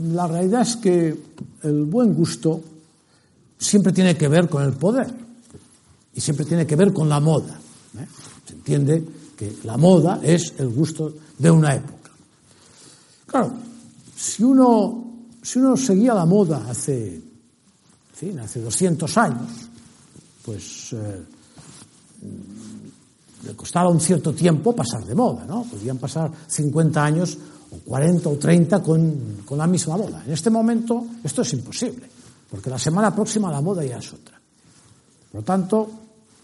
la realidad es que el buen gusto siempre tiene que ver con el poder y siempre tiene que ver con la moda. ¿eh? Se entiende que la moda es el gusto de una época. Claro, si uno, si uno seguía la moda hace, fin, hace 200 años, pues eh, le costaba un cierto tiempo pasar de moda, ¿no? Podían pasar 50 años o 40 o 30 con, con la misma moda. En este momento esto es imposible, porque la semana próxima la moda ya es otra. Por lo tanto,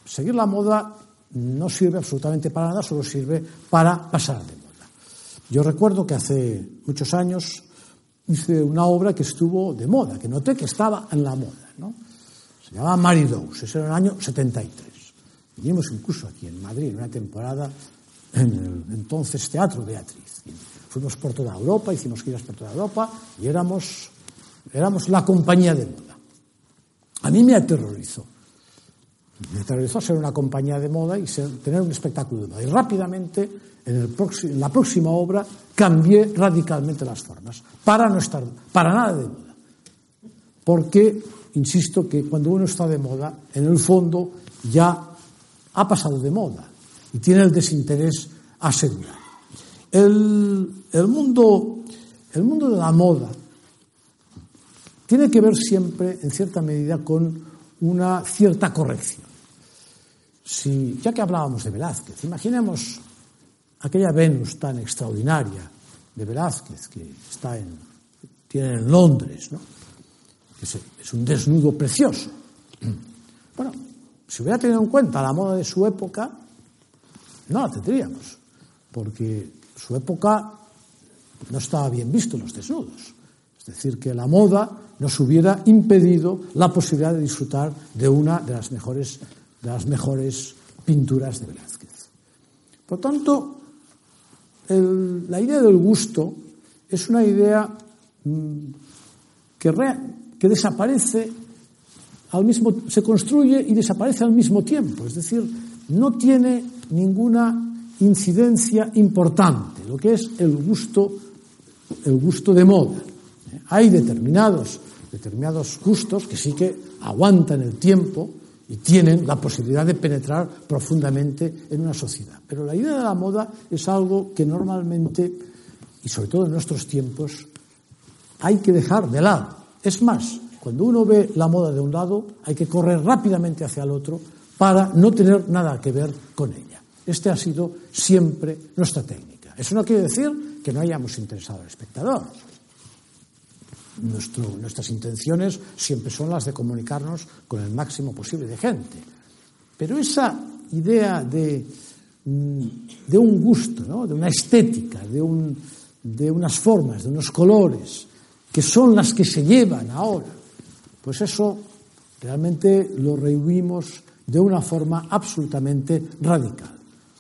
seguir la moda no sirve absolutamente para nada, solo sirve para pasar de moda. Yo recuerdo que hace muchos años hice una obra que estuvo de moda, que noté que estaba en la moda. ¿no? Se llamaba Maridos, ese era el año 73. Vinimos incluso aquí en Madrid, en una temporada en el entonces Teatro Beatriz. Fuimos por toda Europa, hicimos giras por toda Europa y éramos, éramos la compañía de moda. A mí me aterrorizó. Me aterrorizó ser una compañía de moda y tener un espectáculo de moda. Y rápidamente, en, el en la próxima obra, cambié radicalmente las formas para no estar para nada de moda. Porque, insisto, que cuando uno está de moda, en el fondo ya ha pasado de moda y tiene el desinterés asegurado. El, el, mundo, el mundo de la moda tiene que ver siempre, en cierta medida, con una cierta corrección. Si, ya que hablábamos de Velázquez, imaginemos aquella Venus tan extraordinaria de Velázquez que está en, tiene en Londres, ¿no? que es un desnudo precioso. Bueno, si hubiera tenido en cuenta la moda de su época, no la tendríamos, porque su época no estaba bien visto los desnudos. Es decir, que la moda nos hubiera impedido la posibilidad de disfrutar de una de las mejores, de las mejores pinturas de Velázquez. Por tanto, la idea del gusto es una idea mmm, que, que desaparece al mismo, se construye y desaparece al mismo tiempo. Es decir, no tiene ninguna incidencia importante, lo que es el gusto, el gusto de moda. Hay determinados, determinados gustos que sí que aguantan el tiempo y tienen la posibilidad de penetrar profundamente en una sociedad. Pero la idea de la moda es algo que normalmente, y sobre todo en nuestros tiempos, hay que dejar de lado. Es más, cuando uno ve la moda de un lado, hay que correr rápidamente hacia el otro para no tener nada que ver con ella. Esta ha sido siempre nuestra técnica. Eso no quiere decir que no hayamos interesado al espectador. Nuestras intenciones siempre son las de comunicarnos con el máximo posible de gente. Pero esa idea de, mm, un gusto, de una estética, de, de unas formas, de unos colores, que son las que se llevan ahora pues eso realmente lo rehuimos de una forma absolutamente radical.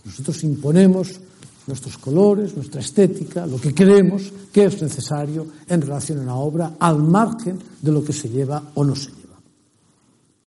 Nosotros imponemos nuestros colores, nuestra estética, lo que creemos que es necesario en relación a una obra, al margen de lo que se lleva o no se lleva.